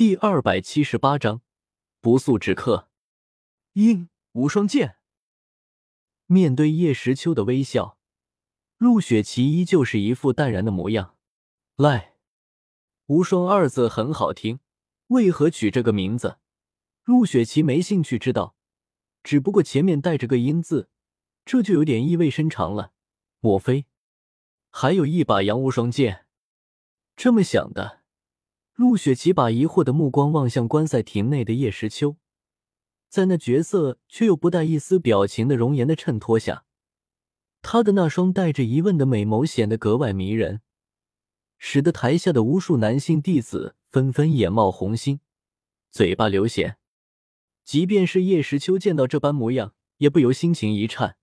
第二百七十八章不速之客。鹰无双剑。面对叶时秋的微笑，陆雪琪依旧是一副淡然的模样。来，无双二字很好听，为何取这个名字？陆雪琪没兴趣知道，只不过前面带着个鹰字，这就有点意味深长了。莫非还有一把阳无双剑？这么想的，陆雪琪把疑惑的目光望向观赛亭内的叶时秋。在那绝色却又不带一丝表情的容颜的衬托下，他的那双带着疑问的美眸显得格外迷人，使得台下的无数男性弟子纷纷眼冒红星，嘴巴流涎。即便是叶时秋见到这般模样，也不由心情一颤。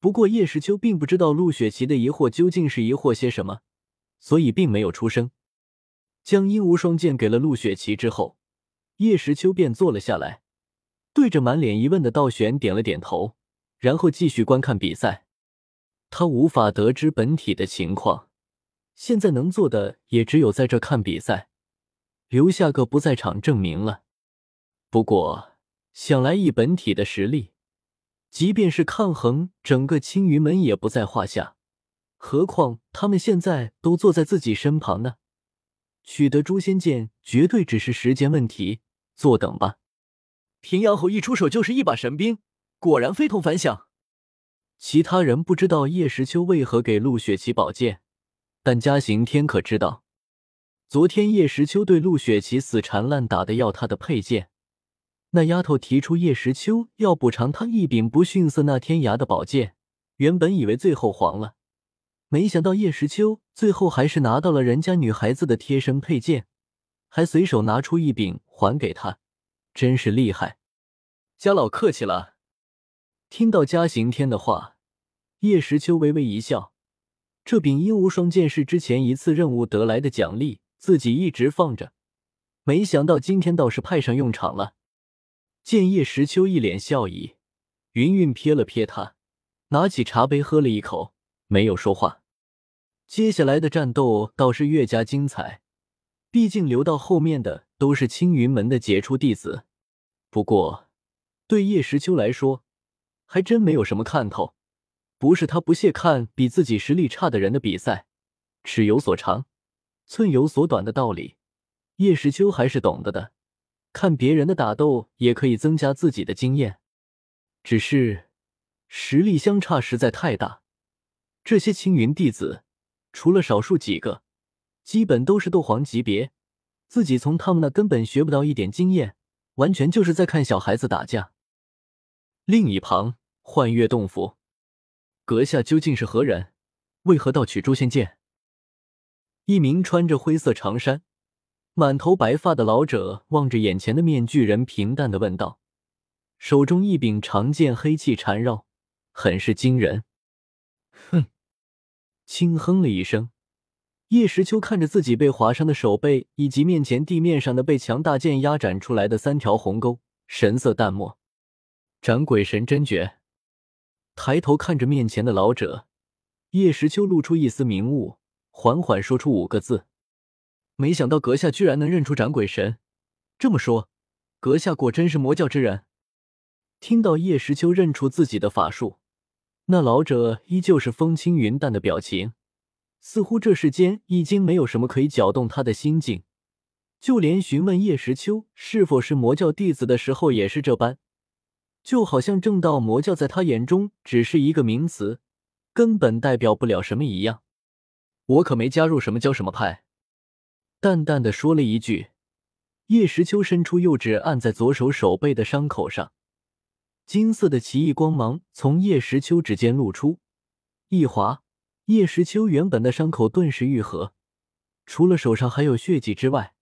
不过叶时秋并不知道陆雪琪的疑惑究竟是疑惑些什么，所以并没有出声。将阴无双剑给了陆雪琪之后，叶时秋便坐了下来。对着满脸疑问的道玄点了点头，然后继续观看比赛。他无法得知本体的情况，现在能做的也只有在这看比赛，留下个不在场证明了。不过想来以本体的实力，即便是抗衡整个青云门也不在话下。何况他们现在都坐在自己身旁呢，取得诛仙剑绝对只是时间问题。坐等吧。平阳侯一出手就是一把神兵，果然非同凡响。其他人不知道叶时秋为何给陆雪琪宝剑，但嘉行天可知道。昨天叶时秋对陆雪琪死缠烂打的要他的佩剑，那丫头提出叶时秋要补偿他一柄不逊色那天涯的宝剑，原本以为最后黄了，没想到叶时秋最后还是拿到了人家女孩子的贴身佩剑，还随手拿出一柄还给他。真是厉害，家老客气了。听到嘉行天的话，叶时秋微微一笑。这柄阴无双剑是之前一次任务得来的奖励，自己一直放着，没想到今天倒是派上用场了。见叶时秋一脸笑意，云云瞥了瞥他，拿起茶杯喝了一口，没有说话。接下来的战斗倒是越加精彩，毕竟留到后面的。都是青云门的杰出弟子，不过对叶时秋来说，还真没有什么看头。不是他不屑看比自己实力差的人的比赛，尺有所长，寸有所短的道理，叶时秋还是懂得的。看别人的打斗也可以增加自己的经验，只是实力相差实在太大。这些青云弟子，除了少数几个，基本都是斗皇级别。自己从他们那根本学不到一点经验，完全就是在看小孩子打架。另一旁，幻月洞府，阁下究竟是何人？为何盗取诛仙剑？一名穿着灰色长衫、满头白发的老者望着眼前的面具人，平淡的问道，手中一柄长剑黑气缠绕，很是惊人。哼，轻哼了一声。叶时秋看着自己被划伤的手背，以及面前地面上的被强大剑压斩出来的三条鸿沟，神色淡漠。斩鬼神真诀。抬头看着面前的老者，叶时秋露出一丝明悟，缓缓说出五个字：“没想到阁下居然能认出斩鬼神。这么说，阁下果真是魔教之人。”听到叶时秋认出自己的法术，那老者依旧是风轻云淡的表情。似乎这世间已经没有什么可以搅动他的心境，就连询问叶时秋是否是魔教弟子的时候也是这般，就好像正道魔教在他眼中只是一个名词，根本代表不了什么一样。我可没加入什么教什么派，淡淡的说了一句。叶时秋伸出右指按在左手手背的伤口上，金色的奇异光芒从叶时秋指尖露出，一划。叶时秋原本的伤口顿时愈合，除了手上还有血迹之外，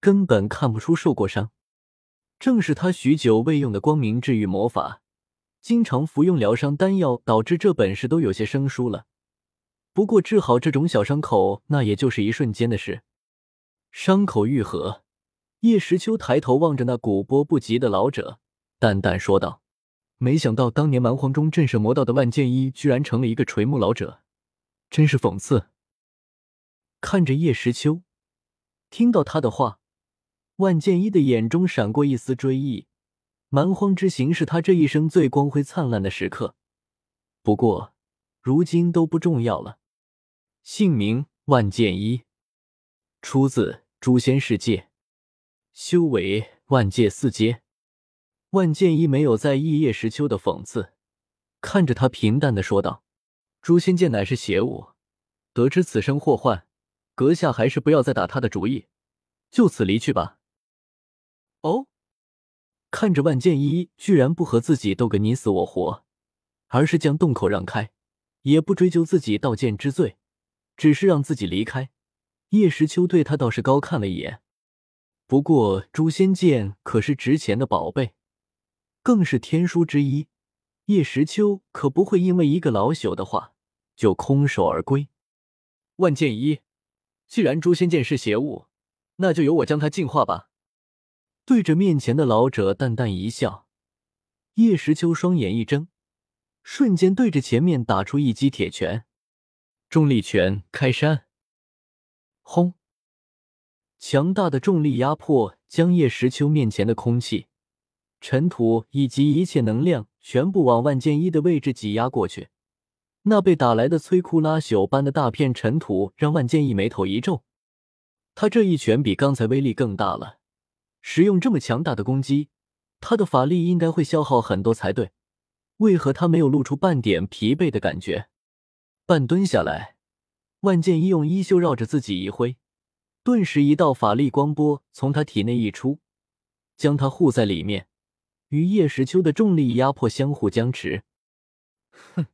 根本看不出受过伤。正是他许久未用的光明治愈魔法，经常服用疗伤丹药，导致这本事都有些生疏了。不过治好这种小伤口，那也就是一瞬间的事。伤口愈合，叶时秋抬头望着那古波不及的老者，淡淡说道：“没想到当年蛮荒中震慑魔道的万剑一，居然成了一个垂暮老者。”真是讽刺。看着叶时秋，听到他的话，万剑一的眼中闪过一丝追忆，蛮荒之行是他这一生最光辉灿烂的时刻。不过，如今都不重要了。姓名：万剑一，出自《诛仙世界》，修为万界四阶。万剑一没有在意叶时秋的讽刺，看着他平淡的说道：“诛仙剑乃是邪物，得知此生祸患，阁下还是不要再打他的主意，就此离去吧。”哦，看着万剑一居然不和自己斗个你死我活，而是将洞口让开，也不追究自己盗剑之罪，只是让自己离开。叶时秋对他倒是高看了一眼，不过诛仙剑可是值钱的宝贝。更是天书之一，叶时秋可不会因为一个老朽的话就空手而归。万剑一，既然诛仙剑是邪物，那就由我将它净化吧。对着面前的老者淡淡一笑，叶时秋双眼一睁，瞬间对着前面打出一击铁拳，重力拳开山。轰！强大的重力压迫将叶时秋面前的空气。尘土以及一切能量全部往万剑一的位置挤压过去，那被打来的摧枯拉朽般的大片尘土让万剑一眉头一皱。他这一拳比刚才威力更大了，使用这么强大的攻击，他的法力应该会消耗很多才对。为何他没有露出半点疲惫的感觉？半蹲下来，万剑一用衣袖绕着自己一挥，顿时一道法力光波从他体内溢出，将他护在里面。与叶时秋的重力压迫相互僵持，哼，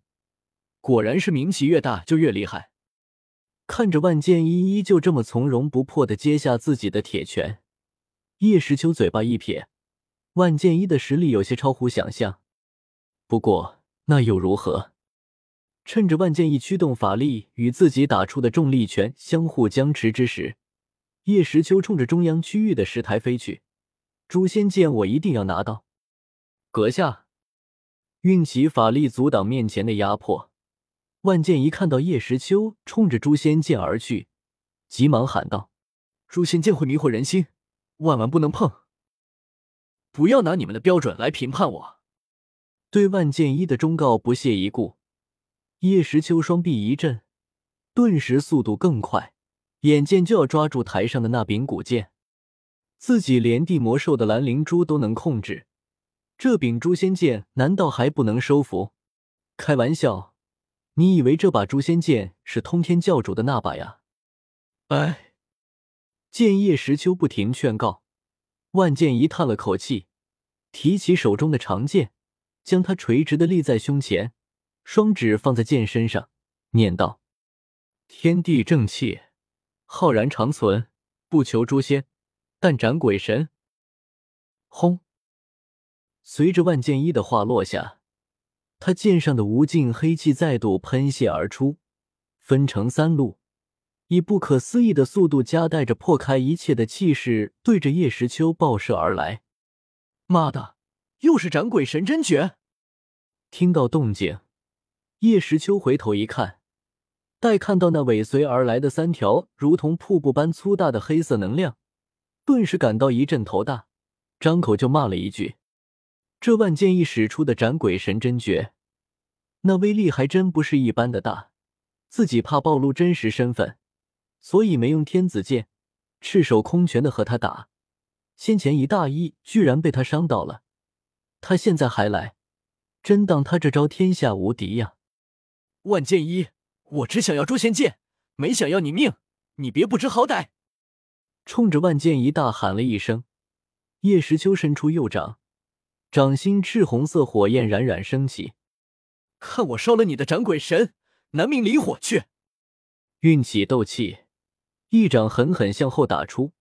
果然是名气越大就越厉害。看着万剑一依旧这么从容不迫的接下自己的铁拳，叶时秋嘴巴一撇，万剑一的实力有些超乎想象。不过那又如何？趁着万剑一驱动法力与自己打出的重力拳相互僵持之时，叶时秋冲着中央区域的石台飞去。诛仙剑我一定要拿到！阁下，运起法力阻挡面前的压迫。万剑一看到叶时秋冲着诛仙剑而去，急忙喊道：“诛仙剑会迷惑人心，万万不能碰！不要拿你们的标准来评判我。”对万剑一的忠告不屑一顾，叶时秋双臂一震，顿时速度更快，眼见就要抓住台上的那柄古剑。自己连地魔兽的蓝灵珠都能控制。这柄诛仙剑难道还不能收服？开玩笑，你以为这把诛仙剑是通天教主的那把呀？哎，剑叶时秋不停劝告，万剑一叹了口气，提起手中的长剑，将它垂直的立在胸前，双指放在剑身上，念道：“天地正气，浩然长存，不求诛仙，但斩鬼神。”轰！随着万剑一的话落下，他剑上的无尽黑气再度喷泄而出，分成三路，以不可思议的速度夹带着破开一切的气势，对着叶时秋爆射而来。妈的，又是斩鬼神真诀！听到动静，叶时秋回头一看，待看到那尾随而来的三条如同瀑布般粗大的黑色能量，顿时感到一阵头大，张口就骂了一句。这万剑一使出的斩鬼神真诀，那威力还真不是一般的大。自己怕暴露真实身份，所以没用天子剑，赤手空拳的和他打。先前一大意居然被他伤到了，他现在还来，真当他这招天下无敌呀？万剑一，我只想要诛仙剑，没想要你命，你别不知好歹！冲着万剑一大喊了一声，叶时秋伸出右掌。掌心赤红色火焰冉冉升起，看我烧了你的斩鬼神！南冥离火去！运起斗气，一掌狠狠向后打出，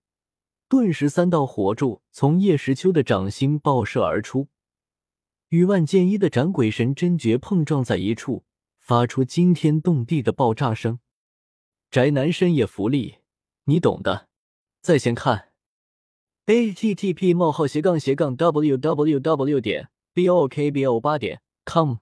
顿时三道火柱从叶时秋的掌心爆射而出，与万剑一的斩鬼神真诀碰撞在一处，发出惊天动地的爆炸声。宅男深夜福利，你懂的，在线看。A t t p: 冒号斜杠斜杠 w w w. 点 b o k b o 八点 com